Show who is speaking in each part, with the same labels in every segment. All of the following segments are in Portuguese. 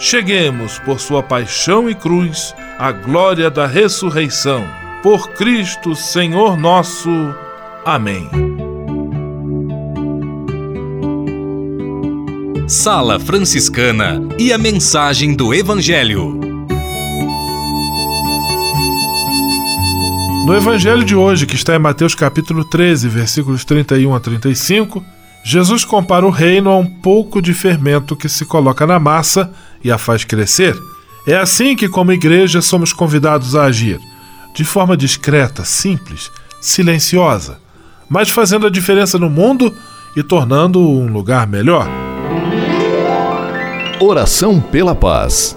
Speaker 1: cheguemos, por sua paixão e cruz, à glória da ressurreição. Por Cristo, Senhor nosso. Amém.
Speaker 2: Sala Franciscana e a mensagem do Evangelho.
Speaker 1: No evangelho de hoje, que está em Mateus capítulo 13, versículos 31 a 35, Jesus compara o reino a um pouco de fermento que se coloca na massa e a faz crescer. É assim que, como igreja, somos convidados a agir, de forma discreta, simples, silenciosa, mas fazendo a diferença no mundo e tornando um lugar melhor.
Speaker 2: Oração pela paz.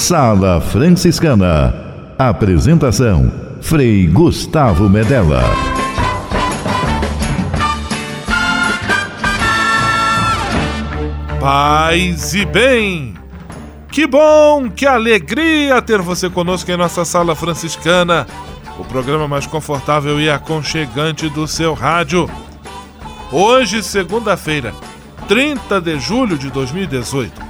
Speaker 3: Sala Franciscana. Apresentação: Frei Gustavo Medella.
Speaker 1: Paz e bem! Que bom, que alegria ter você conosco em nossa Sala Franciscana, o programa mais confortável e aconchegante do seu rádio. Hoje, segunda-feira, 30 de julho de 2018.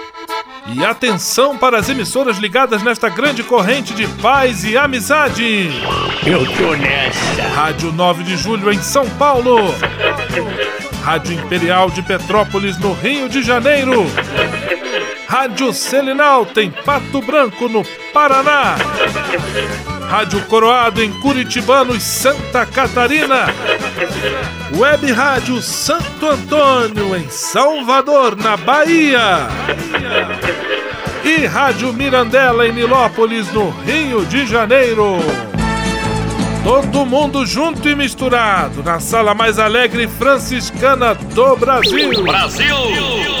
Speaker 1: E atenção para as emissoras ligadas nesta grande corrente de paz e amizade.
Speaker 4: Eu tô nessa.
Speaker 1: Rádio 9 de Julho em São Paulo. Rádio Imperial de Petrópolis no Rio de Janeiro. Rádio Selinalta em Pato Branco no Paraná. Rádio Coroado em Curitibano e Santa Catarina. Web Rádio Santo Antônio em Salvador, na Bahia. E Rádio Mirandela em Nilópolis, no Rio de Janeiro. Todo mundo junto e misturado na sala mais alegre franciscana do Brasil.
Speaker 4: Brasil!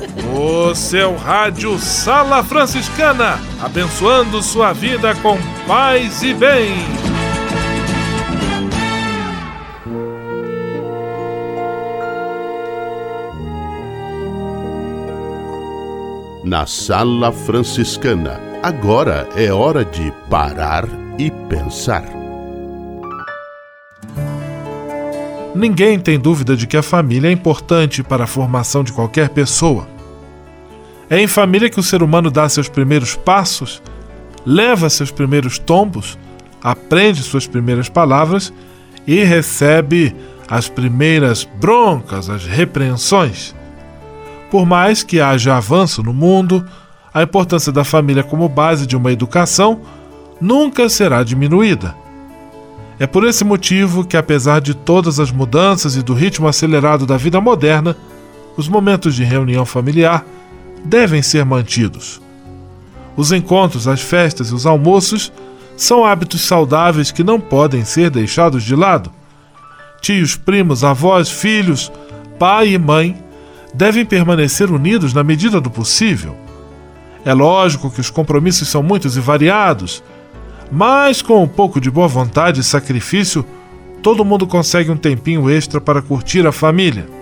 Speaker 1: O seu rádio Sala Franciscana, abençoando sua vida com paz e bem.
Speaker 5: Na Sala Franciscana, agora é hora de parar e pensar.
Speaker 1: Ninguém tem dúvida de que a família é importante para a formação de qualquer pessoa. É em família que o ser humano dá seus primeiros passos, leva seus primeiros tombos, aprende suas primeiras palavras e recebe as primeiras broncas, as repreensões. Por mais que haja avanço no mundo, a importância da família como base de uma educação nunca será diminuída. É por esse motivo que, apesar de todas as mudanças e do ritmo acelerado da vida moderna, os momentos de reunião familiar devem ser mantidos. Os encontros, as festas e os almoços são hábitos saudáveis que não podem ser deixados de lado. Tios, primos, avós, filhos, pai e mãe devem permanecer unidos na medida do possível. É lógico que os compromissos são muitos e variados, mas com um pouco de boa vontade e sacrifício, todo mundo consegue um tempinho extra para curtir a família.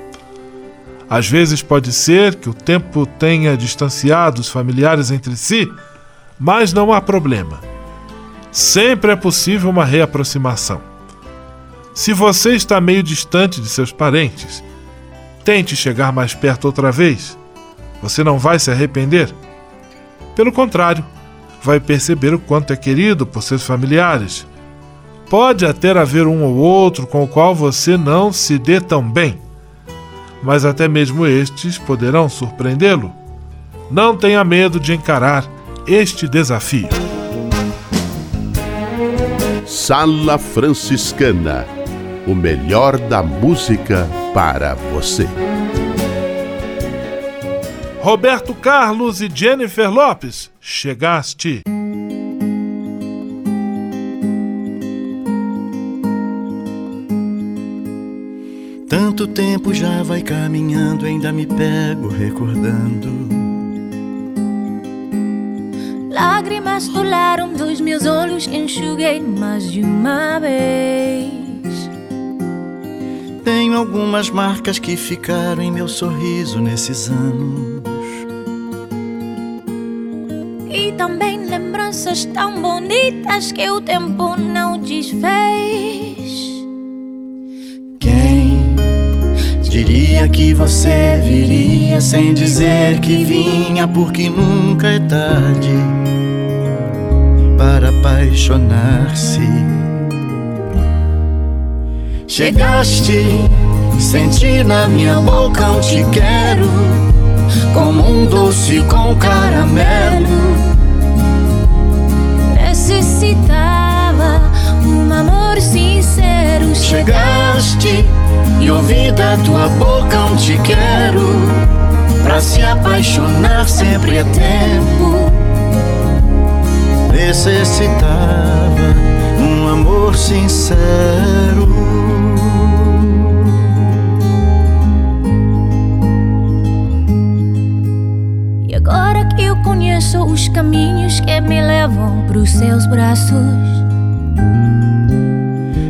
Speaker 1: Às vezes pode ser que o tempo tenha distanciado os familiares entre si, mas não há problema. Sempre é possível uma reaproximação. Se você está meio distante de seus parentes, tente chegar mais perto outra vez. Você não vai se arrepender. Pelo contrário, vai perceber o quanto é querido por seus familiares. Pode até haver um ou outro com o qual você não se dê tão bem, mas até mesmo estes poderão surpreendê-lo. Não tenha medo de encarar este desafio.
Speaker 5: Sala Franciscana o melhor da música para você.
Speaker 1: Roberto Carlos e Jennifer Lopes, chegaste.
Speaker 6: Tanto tempo já vai caminhando, ainda me pego recordando.
Speaker 7: Lágrimas rolaram dos meus olhos, enxuguei mais de uma vez.
Speaker 6: Tenho algumas marcas que ficaram em meu sorriso nesses anos.
Speaker 7: E também lembranças tão bonitas que o tempo não desfez.
Speaker 6: Diria que você viria sem dizer que vinha, porque nunca é tarde para apaixonar-se. Chegaste, senti na minha boca um te quero, como um doce com caramelo.
Speaker 7: Necessitava
Speaker 6: Chegaste e ouvi da tua boca um te quero, pra se apaixonar sempre é tempo. Necessitava um amor sincero.
Speaker 7: E agora que eu conheço os caminhos que me levam pros seus braços.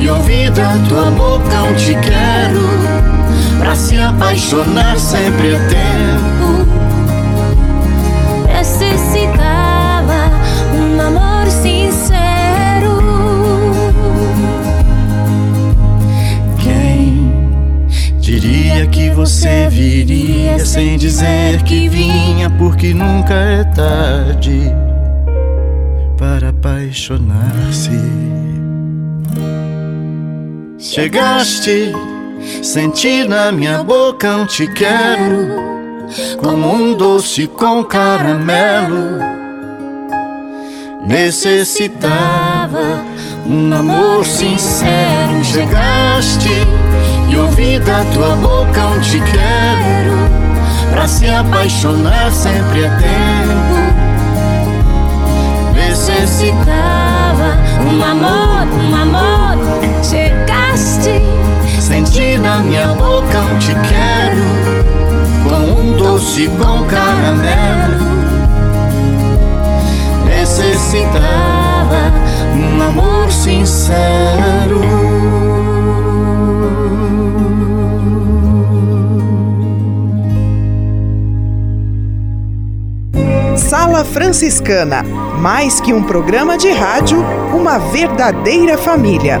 Speaker 6: e ouvi da tua boca um te quero, pra se apaixonar sempre é tempo.
Speaker 7: Necessitava um amor sincero.
Speaker 6: Quem diria que você viria sem dizer que vinha, porque nunca é tarde para apaixonar-se. Chegaste, senti na minha boca um te quero, como um doce com caramelo. Necessitava um amor sincero. Chegaste e ouvi da tua boca um te quero, pra se apaixonar sempre é doce com caramelo. Necessitava um amor sincero.
Speaker 8: Sala Franciscana. Mais que um programa de rádio, uma verdadeira família.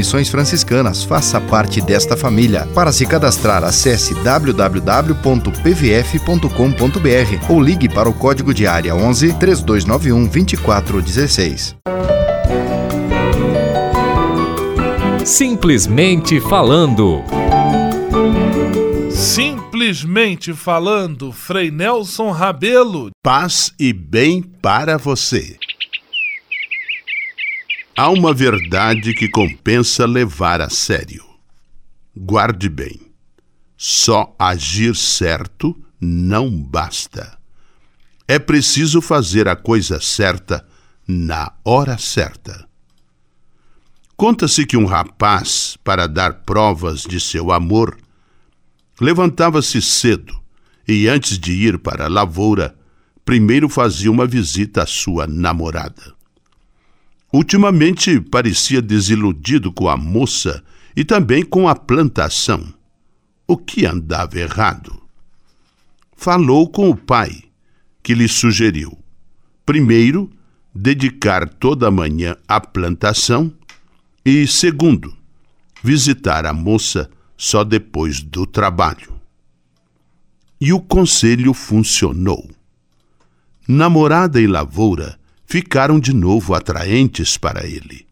Speaker 9: Missões Franciscanas. Faça parte desta família. Para se cadastrar, acesse www.pvf.com.br ou ligue para o código de área 11 3291 2416.
Speaker 2: Simplesmente falando.
Speaker 1: Simplesmente falando, Frei Nelson Rabelo.
Speaker 5: Paz e bem para você. Há uma verdade que compensa levar a sério. Guarde bem: só agir certo não basta. É preciso fazer a coisa certa na hora certa. Conta-se que um rapaz, para dar provas de seu amor, levantava-se cedo e, antes de ir para a lavoura, primeiro fazia uma visita à sua namorada. Ultimamente parecia desiludido com a moça e também com a plantação. O que andava errado? Falou com o pai, que lhe sugeriu: primeiro, dedicar toda a manhã à plantação e, segundo, visitar a moça só depois do trabalho. E o conselho funcionou. Namorada e lavoura ficaram de novo atraentes para ele.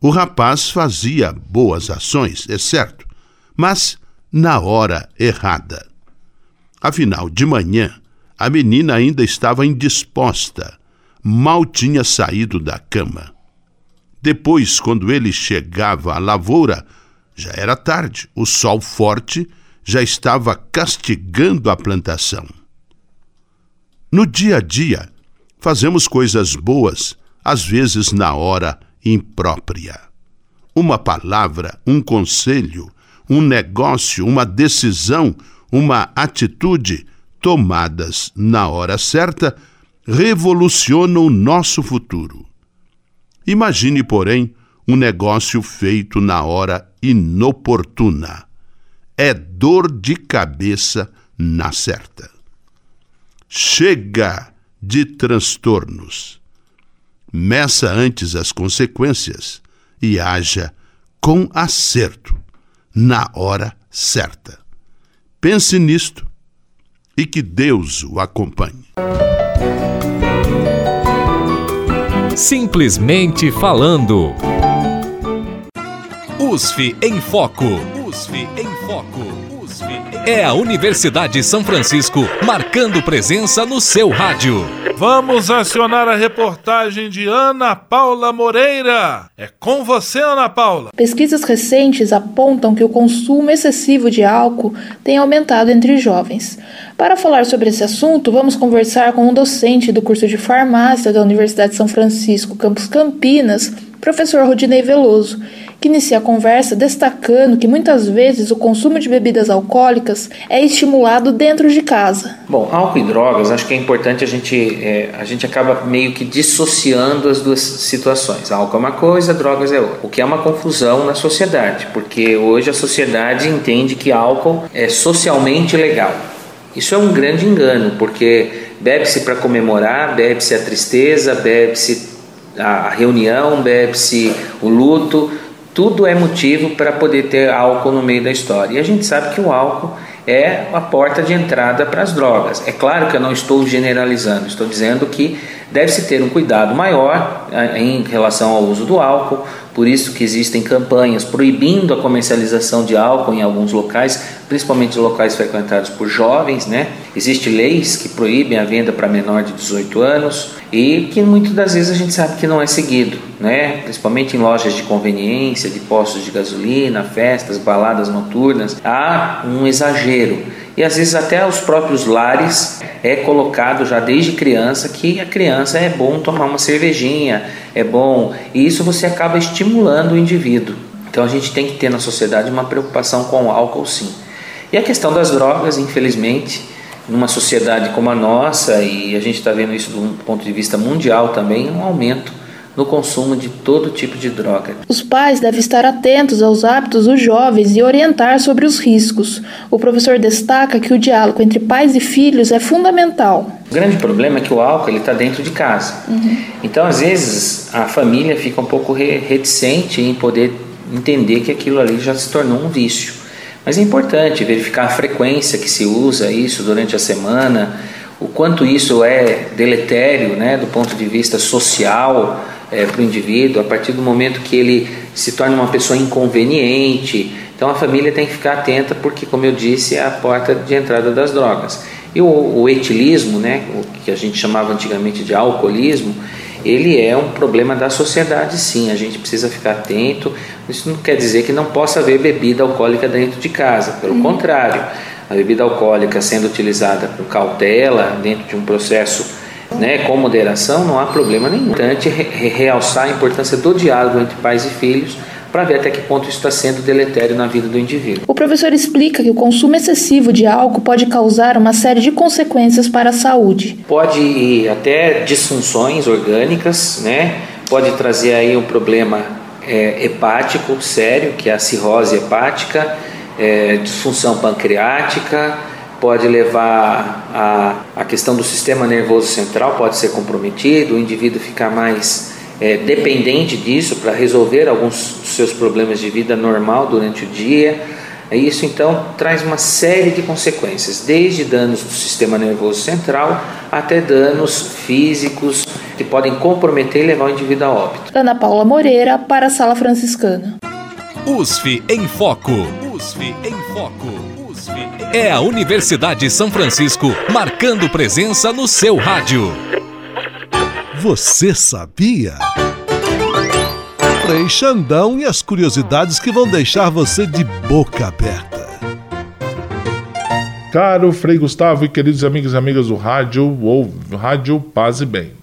Speaker 5: O rapaz fazia boas ações, é certo, mas na hora errada. Afinal, de manhã, a menina ainda estava indisposta, mal tinha saído da cama. Depois, quando ele chegava à lavoura, já era tarde, o sol forte já estava castigando a plantação. No dia a dia, Fazemos coisas boas, às vezes na hora imprópria. Uma palavra, um conselho, um negócio, uma decisão, uma atitude tomadas na hora certa revolucionam o nosso futuro. Imagine, porém, um negócio feito na hora inoportuna. É dor de cabeça na certa. Chega de transtornos. Meça antes as consequências e haja com acerto, na hora certa. Pense nisto e que Deus o acompanhe.
Speaker 2: Simplesmente falando. USF em Foco. USF em Foco. É a Universidade São Francisco marcando presença no seu rádio.
Speaker 1: Vamos acionar a reportagem de Ana Paula Moreira. É com você, Ana Paula.
Speaker 10: Pesquisas recentes apontam que o consumo excessivo de álcool tem aumentado entre jovens. Para falar sobre esse assunto, vamos conversar com um docente do curso de farmácia da Universidade de São Francisco, campus Campinas, professor Rodinei Veloso que inicia a conversa destacando que muitas vezes o consumo de bebidas alcoólicas é estimulado dentro de casa.
Speaker 11: Bom, álcool e drogas, acho que é importante a gente, é, a gente acaba meio que dissociando as duas situações. Álcool é uma coisa, drogas é outra. O que é uma confusão na sociedade, porque hoje a sociedade entende que álcool é socialmente legal. Isso é um grande engano, porque bebe-se para comemorar, bebe-se a tristeza, bebe-se a reunião, bebe-se o luto, tudo é motivo para poder ter álcool no meio da história. E a gente sabe que o álcool é a porta de entrada para as drogas. É claro que eu não estou generalizando, estou dizendo que deve-se ter um cuidado maior eh, em relação ao uso do álcool, por isso que existem campanhas proibindo a comercialização de álcool em alguns locais, principalmente locais frequentados por jovens, né? Existem leis que proíbem a venda para menor de 18 anos e que muitas das vezes a gente sabe que não é seguido, né? Principalmente em lojas de conveniência, de postos de gasolina, festas, baladas noturnas, há um exagero e às vezes até os próprios lares é colocado já desde criança que a criança é bom tomar uma cervejinha, é bom, e isso você acaba estimulando o indivíduo. Então a gente tem que ter na sociedade uma preocupação com o álcool sim. E a questão das drogas, infelizmente, numa sociedade como a nossa, e a gente está vendo isso do ponto de vista mundial também, um aumento no consumo de todo tipo de droga.
Speaker 10: Os pais devem estar atentos aos hábitos dos jovens e orientar sobre os riscos. O professor destaca que o diálogo entre pais e filhos é fundamental.
Speaker 11: O grande problema é que o álcool está dentro de casa. Uhum. Então, às vezes, a família fica um pouco reticente em poder entender que aquilo ali já se tornou um vício. Mas é importante verificar a frequência que se usa isso durante a semana, o quanto isso é deletério né, do ponto de vista social é, para o indivíduo, a partir do momento que ele se torna uma pessoa inconveniente. Então a família tem que ficar atenta, porque, como eu disse, é a porta de entrada das drogas. E o, o etilismo, né, o que a gente chamava antigamente de alcoolismo, ele é um problema da sociedade, sim. A gente precisa ficar atento. Isso não quer dizer que não possa haver bebida alcoólica dentro de casa, pelo uhum. contrário. A bebida alcoólica sendo utilizada com cautela, dentro de um processo né, com moderação, não há problema nenhum. Importante re realçar a importância do diálogo entre pais e filhos para ver até que ponto isso está sendo deletério na vida do indivíduo.
Speaker 10: O professor explica que o consumo excessivo de álcool pode causar uma série de consequências para a saúde.
Speaker 11: Pode ir até disfunções orgânicas, né? Pode trazer aí um problema é, hepático sério, que é a cirrose hepática, é, disfunção pancreática, pode levar a, a questão do sistema nervoso central pode ser comprometido, o indivíduo ficar mais é, dependente disso para resolver alguns dos seus problemas de vida normal durante o dia. Isso então traz uma série de consequências, desde danos do sistema nervoso central até danos físicos que podem comprometer e levar o indivíduo a óbito.
Speaker 10: Ana Paula Moreira para a Sala Franciscana.
Speaker 2: USF em Foco. USF em Foco. É a Universidade São Francisco marcando presença no seu rádio.
Speaker 5: Você sabia? Frei Xandão e as curiosidades que vão deixar você de boca aberta.
Speaker 1: Caro Frei Gustavo e queridos amigos e amigas do rádio ou Rádio Paz e Bem.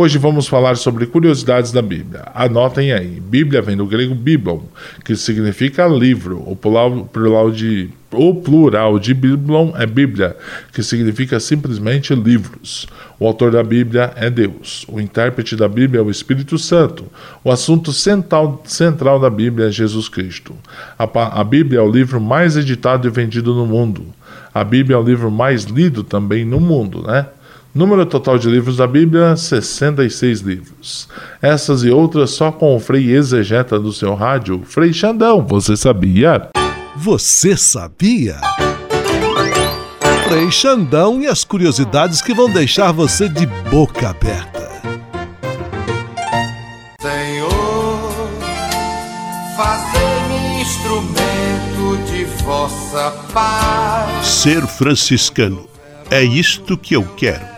Speaker 1: Hoje vamos falar sobre curiosidades da Bíblia. Anotem aí. Bíblia vem do grego biblon, que significa livro. O plural de o plural de biblon é Bíblia, que significa simplesmente livros. O autor da Bíblia é Deus. O intérprete da Bíblia é o Espírito Santo. O assunto central, central da Bíblia é Jesus Cristo. A, a Bíblia é o livro mais editado e vendido no mundo. A Bíblia é o livro mais lido também no mundo, né? Número total de livros da Bíblia: 66 livros. Essas e outras só com o Frei Exegeta do seu rádio, Frei Xandão. Você sabia?
Speaker 12: Você sabia? Frei Xandão e as curiosidades que vão deixar você de boca aberta.
Speaker 13: Senhor, fazei-me instrumento de vossa paz.
Speaker 5: Ser franciscano é isto que eu quero.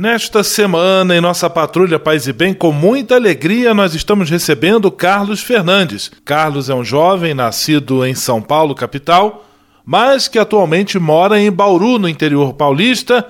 Speaker 1: Nesta semana, em nossa Patrulha Paz e Bem, com muita alegria, nós estamos recebendo Carlos Fernandes. Carlos é um jovem nascido em São Paulo, capital, mas que atualmente mora em Bauru, no interior paulista.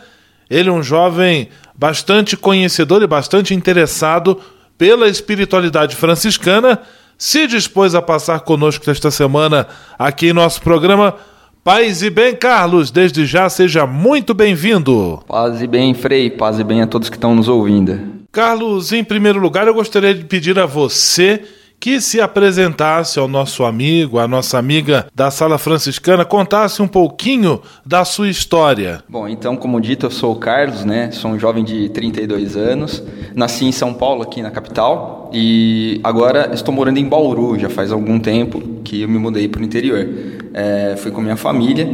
Speaker 1: Ele é um jovem bastante conhecedor e bastante interessado pela espiritualidade franciscana. Se dispôs a passar conosco esta semana aqui em nosso programa Paz e bem, Carlos, desde já seja muito bem-vindo.
Speaker 14: Paz e bem, Frei, paz e bem a todos que estão nos ouvindo.
Speaker 1: Carlos, em primeiro lugar, eu gostaria de pedir a você que se apresentasse ao nosso amigo, à nossa amiga da Sala Franciscana, contasse um pouquinho da sua história.
Speaker 14: Bom, então, como dito, eu sou o Carlos, né? Sou um jovem de 32 anos. Nasci em São Paulo, aqui na capital, e agora estou morando em Bauru, já faz algum tempo que eu me mudei para o interior é, fui com minha família,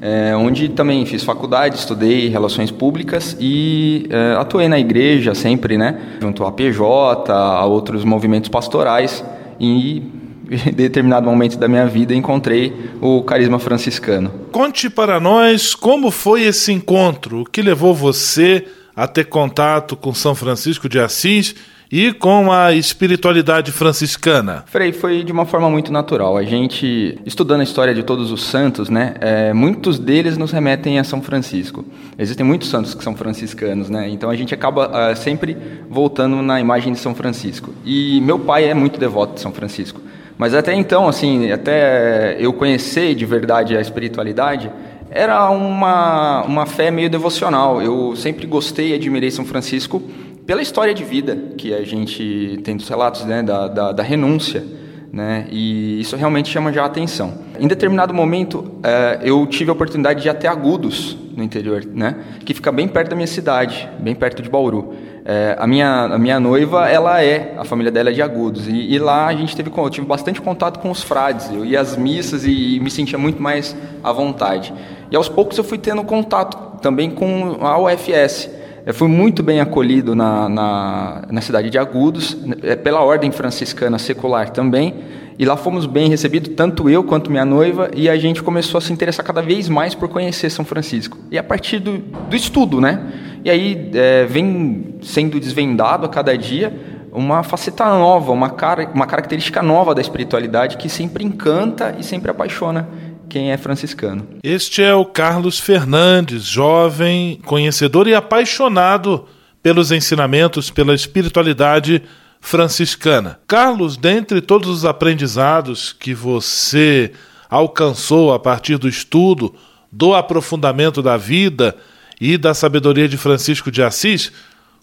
Speaker 14: é, onde também fiz faculdade, estudei relações públicas e é, atuei na igreja sempre, né, junto à PJ, a outros movimentos pastorais. E em determinado momento da minha vida encontrei o carisma franciscano.
Speaker 1: Conte para nós como foi esse encontro, o que levou você a ter contato com São Francisco de Assis e com a espiritualidade franciscana?
Speaker 14: Frei, foi de uma forma muito natural. A gente, estudando a história de todos os santos, né, é, muitos deles nos remetem a São Francisco. Existem muitos santos que são franciscanos, né, então a gente acaba uh, sempre voltando na imagem de São Francisco. E meu pai é muito devoto de São Francisco. Mas até então, assim, até eu conhecer de verdade a espiritualidade, era uma, uma fé meio devocional. Eu sempre gostei e admirei São Francisco pela história de vida que a gente tem dos relatos né, da, da, da renúncia, né, e isso realmente chama já a atenção. Em determinado momento, é, eu tive a oportunidade de ir até Agudos, no interior, né, que fica bem perto da minha cidade, bem perto de Bauru. É, a, minha, a minha noiva, ela é, a família dela é de Agudos, e, e, lá a gente teve, eu tive bastante contato com os frades, eu ia às missas e, e me sentia muito mais à vontade. E aos poucos eu fui tendo contato também com a UFS, fui muito bem acolhido na, na, na cidade de Agudos, é, pela ordem franciscana secular também, e lá fomos bem recebidos, tanto eu quanto minha noiva, e a gente começou a se interessar cada vez mais por conhecer São Francisco. E a partir do, do estudo, né? E aí é, vem sendo desvendado a cada dia uma faceta nova, uma, cara, uma característica nova da espiritualidade que sempre encanta e sempre apaixona quem é franciscano.
Speaker 1: Este é o Carlos Fernandes, jovem, conhecedor e apaixonado pelos ensinamentos, pela espiritualidade franciscana. Carlos, dentre todos os aprendizados que você alcançou a partir do estudo, do aprofundamento da vida e da sabedoria de Francisco de Assis,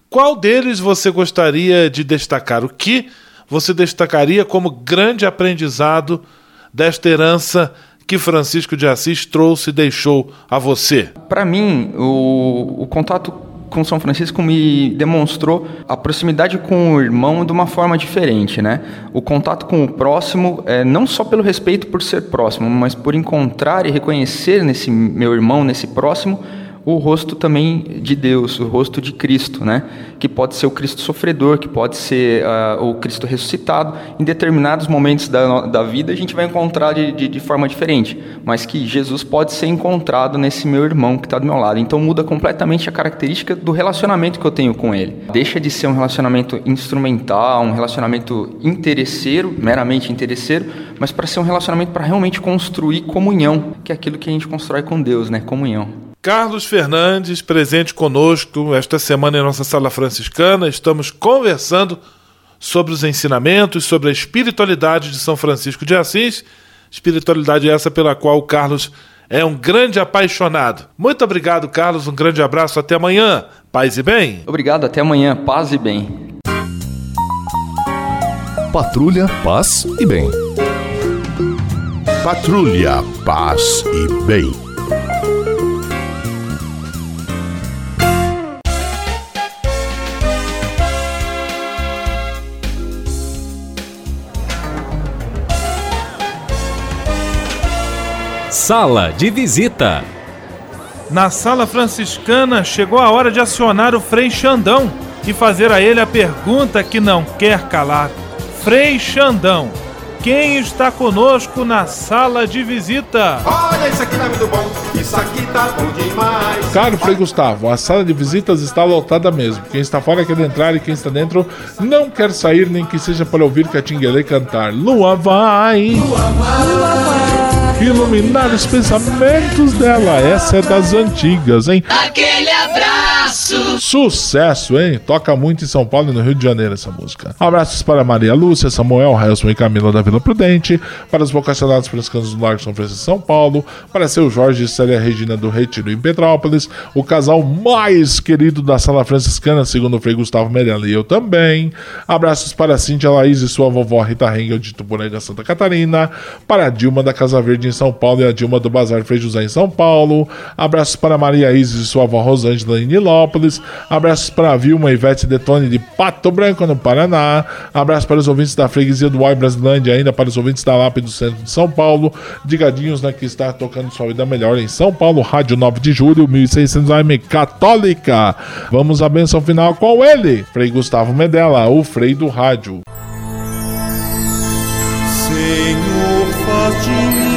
Speaker 1: qual deles você gostaria de destacar? O que você destacaria como grande aprendizado desta herança que Francisco de Assis trouxe e deixou a você?
Speaker 14: Para mim, o, o contato com São Francisco me demonstrou a proximidade com o irmão de uma forma diferente, né? O contato com o próximo, é, não só pelo respeito por ser próximo, mas por encontrar e reconhecer nesse meu irmão, nesse próximo, o rosto também de Deus, o rosto de Cristo, né? Que pode ser o Cristo sofredor, que pode ser uh, o Cristo ressuscitado. Em determinados momentos da, da vida a gente vai encontrar de, de, de forma diferente, mas que Jesus pode ser encontrado nesse meu irmão que está do meu lado. Então muda completamente a característica do relacionamento que eu tenho com ele. Deixa de ser um relacionamento instrumental, um relacionamento interesseiro, meramente interesseiro, mas para ser um relacionamento para realmente construir comunhão, que é aquilo que a gente constrói com Deus, né? Comunhão.
Speaker 1: Carlos Fernandes, presente conosco esta semana em nossa sala franciscana. Estamos conversando sobre os ensinamentos, sobre a espiritualidade de São Francisco de Assis, espiritualidade essa pela qual o Carlos é um grande apaixonado. Muito obrigado, Carlos. Um grande abraço. Até amanhã. Paz e bem.
Speaker 14: Obrigado. Até amanhã. Paz e bem.
Speaker 3: Patrulha, paz e bem.
Speaker 5: Patrulha, paz e bem.
Speaker 2: Sala de visita.
Speaker 1: Na sala franciscana chegou a hora de acionar o Frei Xandão e fazer a ele a pergunta que não quer calar. Frei Xandão, quem está conosco na sala de visita?
Speaker 13: Olha, isso aqui tá muito bom, isso aqui tá bom demais.
Speaker 1: Caro Frei Gustavo, a sala de visitas está lotada mesmo. Quem está fora quer entrar e quem está dentro não quer sair, nem que seja para ouvir Catinguele cantar. Lua vai! Lua vai! Iluminar os pensamentos dela. Essa é das antigas, hein?
Speaker 6: Aquele abraço!
Speaker 1: Sucesso, hein? Toca muito em São Paulo e no Rio de Janeiro essa música. Abraços para Maria Lúcia, Samuel, Railson e Camila da Vila Prudente, para os vocacionados franciscanos do Largo São Francisco São Paulo, para seu Jorge e Célia Regina do Retiro em Petrópolis, o casal mais querido da Sala Franciscana, segundo o Frei Gustavo Merella e eu também. Abraços para Cíntia Laís e sua vovó Rita Rengel de Tuporanga, Santa Catarina, para Dilma da Casa Verde em São Paulo e a Dilma do Bazar Frei José em São Paulo. Abraços para Maria Isis e sua avó Rosângela em Nilópolis. Abraços para a Vilma Ivete Detone de Pato Branco, no Paraná. Abraços para os ouvintes da freguesia do Uai Brasilândia, ainda para os ouvintes da LAP do centro de São Paulo. Digadinhos né, que está tocando sua vida melhor em São Paulo, Rádio 9 de Julho, 1600 AM Católica. Vamos à benção final com ele, Frei Gustavo Medella, o Frei do Rádio.
Speaker 13: Senhor, faz de mim